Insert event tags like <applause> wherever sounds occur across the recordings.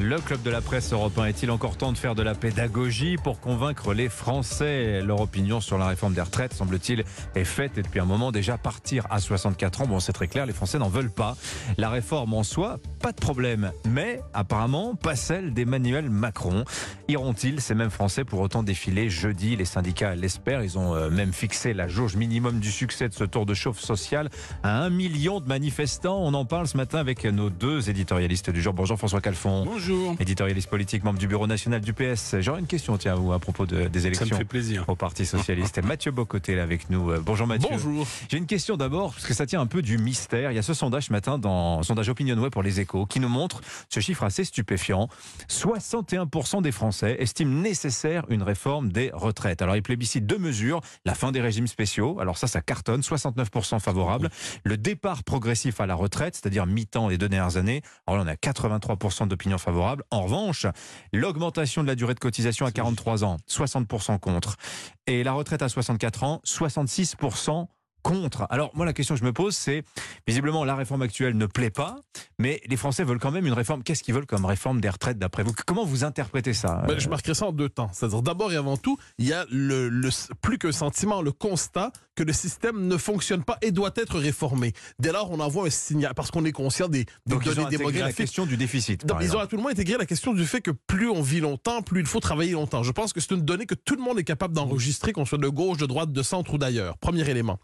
Le club de la presse européen est-il encore temps de faire de la pédagogie pour convaincre les Français? Leur opinion sur la réforme des retraites, semble-t-il, est faite depuis un moment déjà partir à 64 ans. Bon, c'est très clair, les Français n'en veulent pas. La réforme en soi, pas de problème, mais apparemment pas celle d'Emmanuel Macron. Iront-ils, ces mêmes Français, pour autant défiler jeudi? Les syndicats l'espèrent. Ils ont euh, même fixé la jauge minimum du succès de ce tour de chauffe social à un million de manifestants. On en parle ce matin avec nos deux éditorialistes du jour. Bonjour François Bonjour. Éditorialiste politique, membre du bureau national du PS. J'aurais une question, tiens, vous, à propos de- des élections. Ça me fait plaisir. Au Parti Socialiste. Mathieu Bocoté, là, avec nous. Euh, Bonjour Mathieu. Bonjour. J'ai une question d'abord, parce que ça tient un peu du mystère. Il y a ce sondage ce matin dans sondage Opinionway pour les échos qui nous montre ce chiffre assez stupéfiant. 61% des Français estiment nécessaire une réforme des retraites. Alors ils plébiscitent deux mesures. La fin des régimes spéciaux. Alors ça, ça cartonne. 69% favorable. Le départ progressif à la retraite, c'est-à-dire mi-temps les deux dernières années. Alors là, on a 83% d'opinions favorables. En revanche, l'augmentation de la durée de cotisation à 43 ans, 60% contre. Et la retraite à 64 ans, 66% contre. Alors moi la question que je me pose c'est visiblement la réforme actuelle ne plaît pas, mais les Français veulent quand même une réforme. Qu'est-ce qu'ils veulent comme réforme des retraites d'après vous? Comment vous interprétez ça Ben, euh, je marquerai ça en deux temps. C'est-à-dire, d'abord et avant tout, il y a le, le- plus qu'un sentiment, le constat que le système ne fonctionne pas et doit être réformé. Dès lors, on envoie un signal, parce qu'on est conscient des, des Donc ils ont données intégré la démographiques. question du déficit. Donc, ils ont à tout le monde intégré la question du fait que plus on vit longtemps, plus il faut travailler longtemps. Je pense que c'est une donnée que tout le monde est capable d'enregistrer, qu'on soit de gauche, de droite, de centre ou d'ailleurs. Premier élément.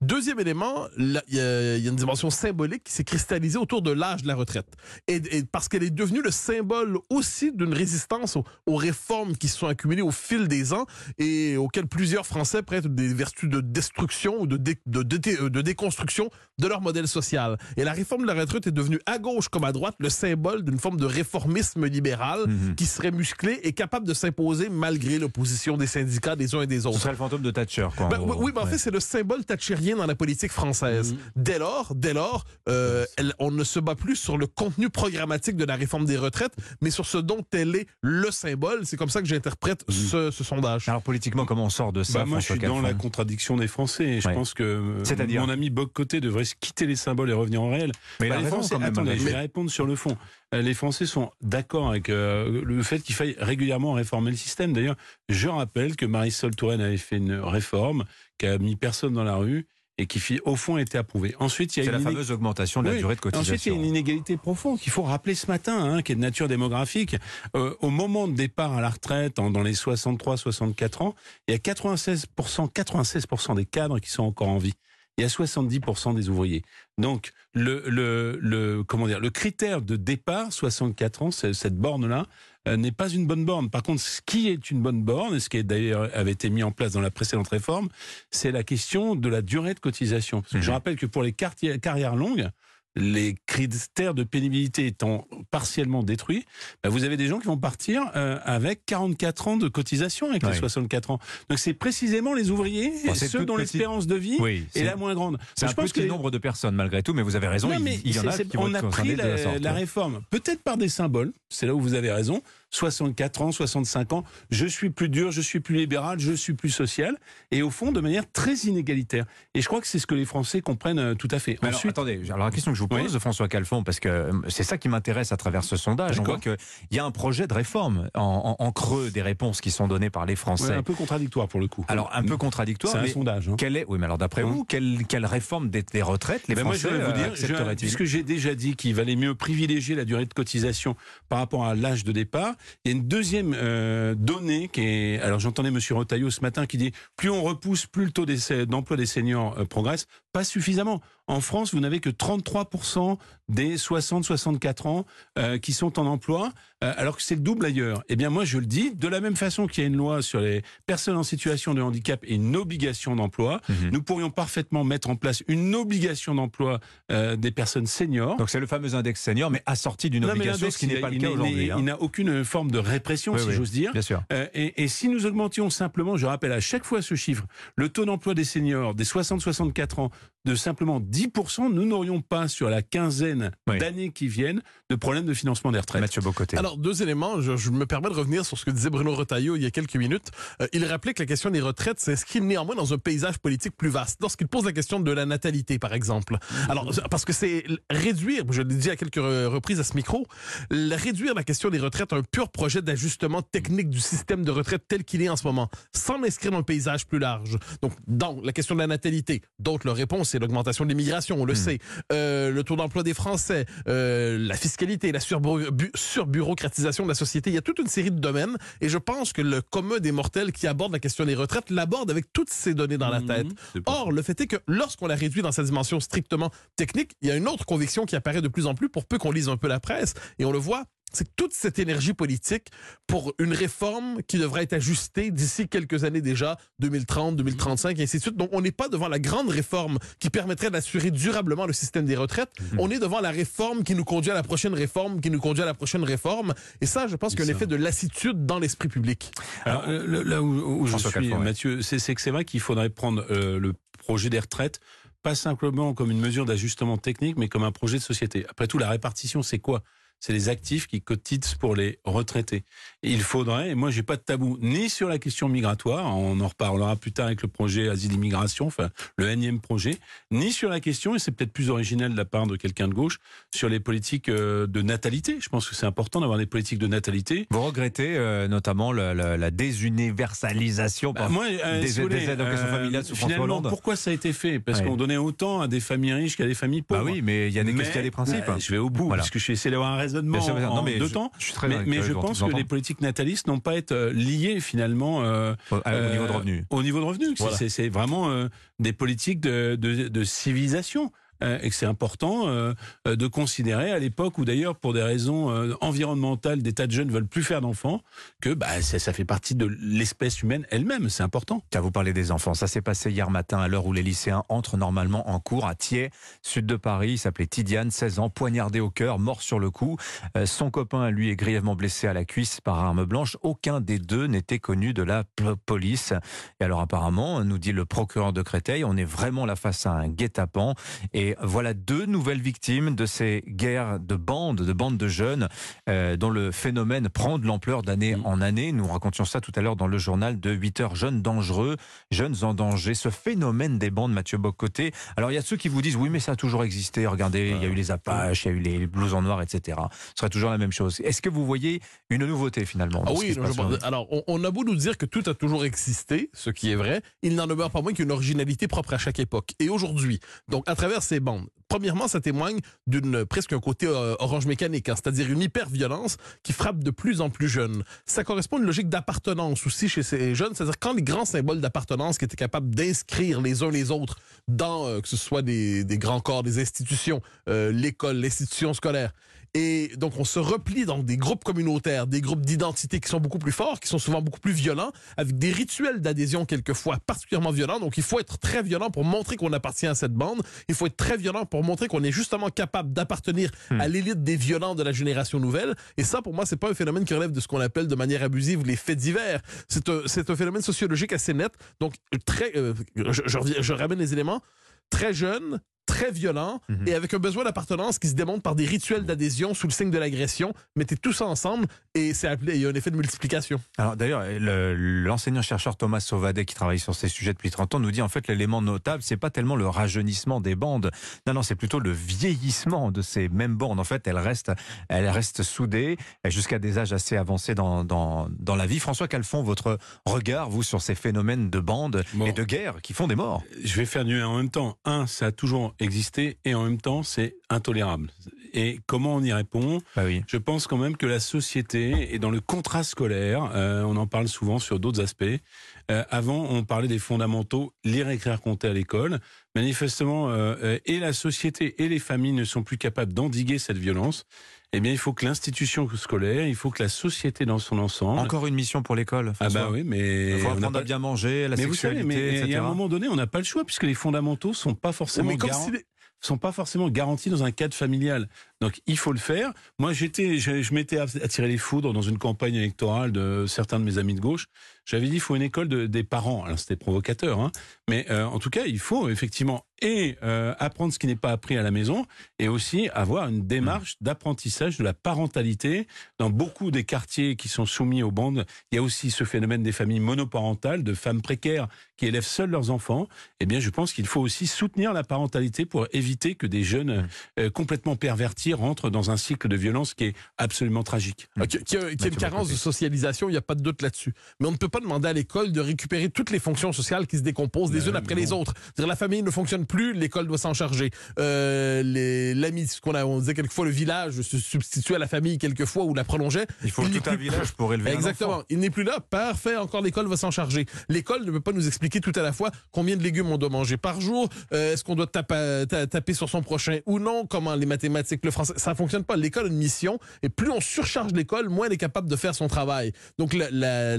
Deuxième élément, il y, a il y a une dimension symbolique qui s'est cristallisée autour de l'âge de la retraite. Et, et parce qu'elle est devenue le symbole aussi d'une résistance aux, aux réformes qui se sont accumulées au fil des ans et auxquelles plusieurs Français prêtent des vertus de destruction ou de, dé- de, dé- euh, de déconstruction de leur modèle social. Et la réforme de la retraite est devenue à gauche comme à droite le symbole d'une forme de réformisme libéral Mhm. qui serait musclé et capable de s'imposer malgré l'opposition des syndicats des uns et des Ce autres. serait le fantôme de Thatcher. Quoi, en Ben, oui, mais en Ouais. fait, c'est le symbole thatchérien dans la politique française. Mhm. Dès lors, dès lors, euh, elle- on ne se bat plus sur le contenu programmatique de la réforme des retraites, mais sur ce dont elle est le symbole. C'est comme ça que j'interprète Mhm. ce, ce sondage. Alors politiquement, comment on sort de ça Bah, moi, je suis dans la contradiction des Français. Et je Ouais. pense que euh, mon ami Boc Côté devrait quitter les symboles et revenir en réel. Mais Bah, les raison, Français, attendez, je vais répondre sur le fond. Euh, Les Français sont d'accord avec euh, le fait qu'il faille régulièrement réformer le système. D'ailleurs, je rappelle que Marisol Touraine avait fait une réforme qui a mis personne dans la rue et qui, au fond, a été approuvée. Ensuite, il y a la une fameuse augmentation de la durée de cotisation. Ensuite, il y a une inégalité profonde qu'il faut rappeler ce matin, hein, qui est de nature démographique. Euh, au moment de départ à la retraite, en- dans les 63-64 ans, il y a 96%, 96% des cadres qui sont encore en vie. Il y a 70% des ouvriers. Donc, le, le, le, comment dire, le critère de départ, 64 ans, cette borne-là, euh, n'est pas une bonne borne. Par contre, ce qui est une bonne borne, et ce qui d'ailleurs avait été mis en place dans la précédente réforme, c'est la question de la durée de cotisation. Parce que je Mhm. rappelle que pour les carrières longues, les critères de pénibilité étant partiellement détruits, bah, vous avez des gens qui vont partir euh, avec 44 ans de cotisation avec les 64 ans. Donc c'est précisément les ouvriers, Bon, ceux dont petite- l'espérance de vie Oui, est la moins grande. c'est un je pense petit que nombre de personnes malgré tout, mais vous avez raison, non, mais il y en a qui vont on être a pris de la la, sorte. la réforme, peut-être par des symboles, c'est là où vous avez raison, 64 ans, 65 ans, je suis plus dur, je suis plus libéral, je suis plus social, et au fond de manière très inégalitaire. Et je crois que c'est ce que les Français comprennent euh, tout à fait. Mais alors, attendez, alors la question que je vous pose, Oui. François Calfon, parce que euh, c'est ça qui m'intéresse à travers ce sondage. On voit qu'il y a un projet de réforme en, en- en creux des réponses qui sont données par les ouais, Français. un peu contradictoire pour le coup. alors un peu contradictoire, c'est un mais sondage. hein. quelle est, oui, mais alors d'après vous, quelle, quelle réforme des, des retraites les Ben moi, Français je vais vous euh, dire, je- puisque j'ai déjà dit qu'il valait mieux privilégier la durée de cotisation par rapport à l'âge de départ, il y a une deuxième euh, donnée qui est. Alors j'entendais M. Rotaillot ce matin qui dit plus on repousse, plus le taux d'emploi des seniors euh, progresse. Pas suffisamment. En France, vous n'avez que 33% des 60-64 ans euh, qui sont en emploi, euh, alors que c'est le double ailleurs. Eh bien, moi, je le dis, de la même façon qu'il y a une loi sur les personnes en situation de handicap et une obligation d'emploi, Mhm. nous pourrions parfaitement mettre en place une obligation d'emploi euh, des personnes seniors. Donc c'est le fameux index senior, mais assorti d'une obligation, ce qui n'est pas le cas aujourd'hui. hein. Il n'a aucune forme de répression, Oui, si oui, j'ose dire. Bien sûr. Et, et si nous augmentions simplement, je rappelle à chaque fois ce chiffre, le taux d'emploi des seniors des 60-64 ans de simplement 10%, nous n'aurions pas sur la quinzaine Oui. d'années qui viennent de problèmes de financement des retraites. Mathieu Bocoté. Alors, deux éléments. Je, je me permets de revenir sur ce que disait Bruno Retailleau il y a quelques minutes. Euh, il rappelait que la question des retraites s'inscrit néanmoins dans un paysage politique plus vaste. Lorsqu'il pose la question de la natalité, par exemple. Alors, parce que c'est réduire, je l'ai dit à quelques re- reprises à ce micro, réduire la question des retraites à un pur projet d'ajustement technique du système de retraite tel qu'il est en ce moment, sans l'inscrire dans le paysage plus large. Donc, dans la question de la natalité, d'autres leur réponse, c'est l'augmentation de l'immigration, on le sait. Euh, le taux d'emploi des Français, euh, la fiscalité, la surbu- bu- surbureaucratisation de la société. Il y a toute une série de domaines et je pense que le commun des mortels qui aborde la question des retraites l'aborde avec toutes ces données dans la Mhm. tête. Or, le fait est que lorsqu'on la réduit dans sa dimension strictement technique, il y a une autre conviction qui apparaît de plus en plus pour peu qu'on lise un peu la presse et on le voit. C'est toute cette énergie politique pour une réforme qui devrait être ajustée d'ici quelques années déjà, 2030, 2035, et ainsi de suite. Donc, on n'est pas devant la grande réforme qui permettrait d'assurer durablement le système des retraites. On est devant la réforme qui nous conduit à la prochaine réforme, qui nous conduit à la prochaine réforme. Et ça, je pense qu'il y a un effet de lassitude dans l'esprit public. Alors, là où, où je suis. Mathieu, c'est c'est que c'est vrai qu'il faudrait prendre euh, le projet des retraites pas simplement comme une mesure d'ajustement technique, mais comme un projet de société. Après tout, la répartition, c'est quoi? C'est les actifs qui cotisent pour les retraités. Et il faudrait, et moi j'ai pas de tabou, ni sur la question migratoire, on en reparlera plus tard avec le projet asile-immigration, enfin le énième projet, ni sur la question, et c'est peut-être plus originel de la part de quelqu'un de gauche, sur les politiques euh, de natalité. Je pense que c'est important d'avoir des politiques de natalité. Vous regrettez euh, notamment la, la- la désuniversalisation Bah, moi, euh, des, si des aides euh, familiale sous François Hollande pourquoi ça a été fait? Parce Ouais. qu'on donnait autant à des familles riches qu'à des familles pauvres. Bah oui, mais il y a des, Mais, il y a des principes. euh, je vais au bout, Voilà. parce que je vais essayer d'avoir un raisonnement Bien sûr, bien sûr. en Non, mais deux je- temps. je suis très mais, mais je pense que les politiques natalistes n'ont pas à être euh, liées finalement euh, Au, niveau de euh, revenus. Au niveau de revenus. C'est- Voilà. C'est c'est vraiment euh, des politiques de, de, de civilisation. Euh, et que c'est important euh, euh, de considérer à l'époque où d'ailleurs pour des raisons environnementales des tas de jeunes veulent plus faire d'enfants que bah, ça, ça fait partie de l'espèce humaine elle-même c'est important Tiens, vous parlez des enfants. Ça s'est passé hier matin à l'heure où les lycéens entrent normalement en cours à Thiers, sud de Paris. Il s'appelait Tidiane, 16 ans, poignardé au cœur, mort sur le coup. Euh, son copain, lui, est grièvement blessé à la cuisse par arme blanche. Aucun des deux n'était connu de la police. Et alors apparemment, nous dit le procureur de Créteil, on est vraiment là face à un guet-apens. Et voilà deux nouvelles victimes de ces guerres de bandes, de bandes de jeunes, euh, dont le phénomène prend de l'ampleur d'année Mm. en année. Nous racontions ça tout à l'heure dans le journal de 8 heures. Jeunes dangereux, jeunes en danger. Ce phénomène des bandes, Mathieu Bocoté. Alors il y a ceux qui vous disent oui, mais ça a toujours existé. Regardez, il y a eu les Apaches, il y a eu les blousons noirs, etc. Ce serait toujours la même chose. Est-ce que vous voyez une nouveauté finalement Ah oui, je- alors on, on a beau nous dire que tout a toujours existé, ce qui est vrai, il n'en demeure pas moins qu'une originalité propre à chaque époque. Et aujourd'hui, donc à travers ces bandes, premièrement, ça témoigne d'une presque un côté euh, orange mécanique, hein, c'est-à-dire une hyper-violence qui frappe de plus en plus jeunes. Ça correspond à une logique d'appartenance aussi chez ces jeunes, c'est-à-dire quand les grands symboles d'appartenance qui étaient capables d'inscrire les uns les autres dans euh, que ce soit des, des grands corps, des institutions, euh, l'école, l'institution scolaire, et donc, on se replie dans des groupes communautaires, des groupes d'identité qui sont beaucoup plus forts, qui sont souvent beaucoup plus violents, avec des rituels d'adhésion quelquefois particulièrement violents. Donc, il faut être très violent pour montrer qu'on appartient à cette bande. Il faut être très violent pour montrer qu'on est justement capable d'appartenir à l'élite des violents de la génération nouvelle. Et ça, pour moi, c'est pas un phénomène qui relève de ce qu'on appelle de manière abusive les faits divers. C'est un, un phénomène sociologique assez net. Donc, très, euh, je, je je ramène les éléments. Très jeune, très violent Mhm. et avec un besoin d'appartenance qui se démontre par des rituels d'adhésion sous le signe de l'agression. Mettez tout ça ensemble et c'est appelé, il y a un effet de multiplication. Alors d'ailleurs, le- l'enseignant-chercheur Thomas Sauvadet, qui travaille sur ces sujets depuis 30 ans, nous dit en fait l'élément notable, c'est pas tellement le rajeunissement des bandes. Non, non, c'est plutôt le vieillissement de ces mêmes bandes. En fait, elles restent, elles restent soudées jusqu'à des âges assez avancés dans, dans, dans la vie. François Calfon, votre regard, vous, sur ces phénomènes de bandes Bon. et de guerres qui font des morts? je vais faire du en même temps. Un, ça a toujours existé et en même temps, c'est intolérable. Et comment on y répond? Bah oui. Je pense quand même que la société est dans le contrat scolaire. euh, on en parle souvent sur d'autres aspects. Euh, avant, on parlait des fondamentaux, lire, écrire, compter à l'école. Manifestement, euh, et la société et les familles ne sont plus capables d'endiguer cette violence. Eh bien, il faut que l'institution scolaire, il faut que la société dans son ensemble. Encore une mission pour l'école. ah bah oui, mais Il faut on apprendre pas- à bien manger, la mais vous savez, sexualité, mais il y etc. a un moment donné, on n'a pas le choix puisque les fondamentaux sont pas forcément Mais garants- sont pas forcément garantis dans un cadre familial. Donc il faut le faire. Moi j'étais, je, je m'étais attiré les foudres dans une campagne électorale de certains de mes amis de gauche. J'avais dit il faut une école de- des parents. Alors c'était provocateur, hein. mais euh, en tout cas il faut effectivement et euh, apprendre ce qui n'est pas appris à la maison, et aussi avoir une démarche d'apprentissage de la parentalité. Dans beaucoup des quartiers qui sont soumis aux bandes, il y a aussi ce phénomène des familles monoparentales, de femmes précaires qui élèvent seuls leurs enfants. Eh bien, je pense qu'il faut aussi soutenir la parentalité pour éviter que des jeunes euh, complètement pervertis rentrent dans un cycle de violence qui est absolument tragique. Ah, Qu'il y a, qu'il y a une carence de socialisation, il n'y a pas de doute là-dessus. Mais on ne peut pas demander à l'école de récupérer toutes les fonctions sociales qui se décomposent les Ben unes après les autres. C'est-à-dire, la famille ne fonctionne plus, l'école doit s'en charger. Euh, L'ami, ce qu'on a, on disait quelquefois, le village se substitue à la famille quelquefois ou la prolongeait. Il faut n'est tout un plus- village pour élever un Exactement. enfant. Il n'est plus là. Parfait. Encore l'école va s'en charger. L'école ne peut pas nous expliquer tout à la fois combien de légumes on doit manger par jour. euh, Est-ce qu'on doit taper, ta- taper sur son prochain ou non Comment les mathématiques, le français, ça fonctionne pas. L'école a une mission et plus on surcharge l'école, moins elle est capable de faire son travail. Donc le, la-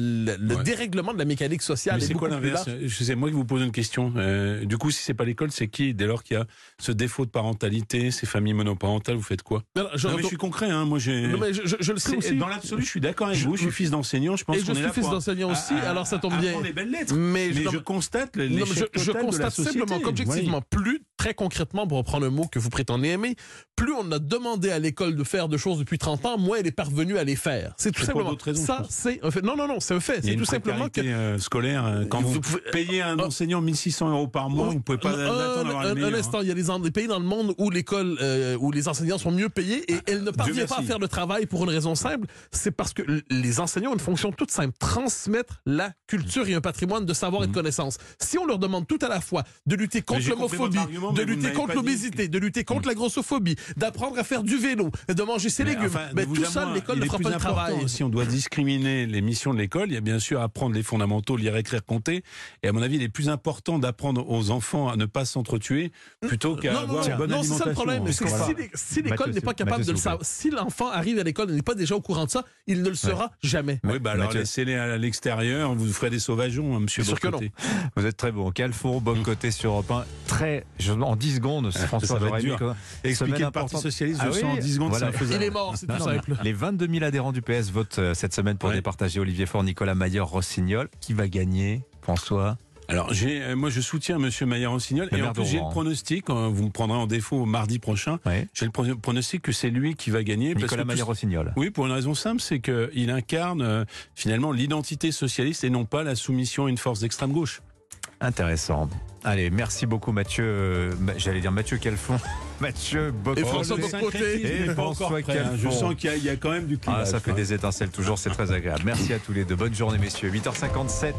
Ouais. Dérèglement de la mécanique sociale Mais est c'est quoi l'inverse sais, moi qui vous pose une question. Euh, du coup, si c'est pas l'école, c'est qui Dès lors qu'il y a ce défaut de parentalité, ces familles monoparentales, vous faites quoi Non, non, je, Non, mais je suis concret, hein. Moi, j'ai. non, mais je- je- je le sais C'est- aussi. Dans l'absolu, je suis d'accord avec vous. Je suis fils d'enseignant. Je pense Et je suis fils d'enseignant aussi, à- alors ça tombe à bien. les belles lettres. Mais, Mais je constate je, constate simplement qu'objectivement, plus, très concrètement, pour reprendre un mot que vous prétendez aimer, plus on a demandé à l'école de faire de choses depuis 30 ans, moins elle est parvenue à les faire. C'est tout simplement. raisons, ça, c'est un fait. Non, non, non, c'est un fait. C'est tout simplement que. euh, scolaire. euh, Quand Vous vous, pouvez- payez un euh, enseignant 1600 euros par mois, vous ne pouvez pas un, attendre un- un meilleurs, hein. instant, il y a des, des pays dans le monde où l'école, euh, où les enseignants sont mieux payés et elle ne parvient pas à faire le travail pour une raison simple. C'est parce que les enseignants ont une fonction toute simple transmettre la culture et un patrimoine de savoir et de connaissances. Si on leur demande tout à la fois de lutter contre l'homophobie, de lutter contre l'obésité, de lutter contre la grossophobie, d'apprendre à faire du vélo, de manger ses Mais légumes, enfin, mais tout ça, l'école ne fera pas le travail. Si on doit discriminer les missions de l'école, il y a bien sûr apprendre les fondamentaux, lire, écrire, compter. Et à mon avis, il est plus important d'apprendre aux enfants à ne pas s'entretuer plutôt qu'à Non, non, avoir non, une bonne non, c'est ça le alimentation. problème. Si l'é- si l'école n'est pas capable de le savoir, si l'enfant arrive à l'école et n'est pas déjà au courant de ça, il ne le sera jamais. Oui, bah alors laissez-les à l'extérieur, vous ferez des sauvageons, hein, monsieur Bien sûr que Bocoté. Vous êtes très bon. Calfour, bon côté sur Europe 1. Très, je- en 10 secondes, François, ça va j'aurais être aimé dur. quoi. Expliquer le Parti. Socialiste, Ah je sens oui, en 10 secondes, voilà. c'est. Il est mort, c'est tout simple. Les 22 000 adhérents du PS votent euh, cette semaine pour Ouais. départager Olivier Faure, Nicolas Mayer, Rossignol. Qui va gagner, François? Alors, euh, moi, je soutiens Monsieur Maillard-Rossignol. Le Et en plus, j'ai le pronostic, euh, vous me prendrez en défaut mardi prochain, ouais. j'ai le pro- pronostic que c'est lui qui va gagner. Nicolas que tout- Mayer, Rossignol. Oui, pour une raison simple, c'est qu'il incarne euh, finalement l'identité socialiste et non pas la soumission à une force d'extrême gauche. Intéressant. Allez, merci beaucoup Mathieu. euh, J'allais dire Mathieu Calfon. <laughs> Mathieu Bocoté. Et François Bocoté. Et François prêt, hein. Je sens qu'il y, a- il y a quand même du Ah, clivage. ça fait des étincelles toujours, c'est très agréable. Merci à tous les deux. Bonne journée messieurs. 8h57.